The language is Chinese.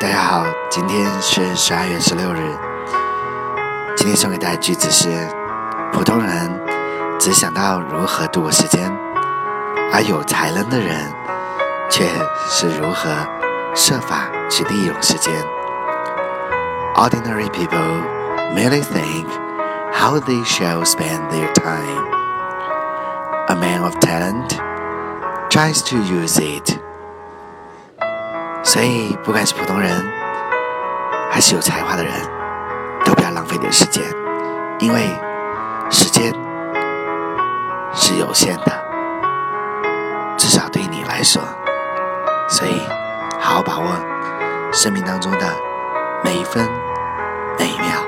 大家好，今天是十二月十六日。今天送给大家句子是：普通人只想到如何度过时间，而有才能的人却是如何设法去利用时间。Ordinary people merely think how they shall spend their time. A man of talent tries to use it. 所以，不管是普通人，还是有才华的人，都不要浪费点时间，因为时间是有限的，至少对你来说。所以，好好把握生命当中的每一分每一秒。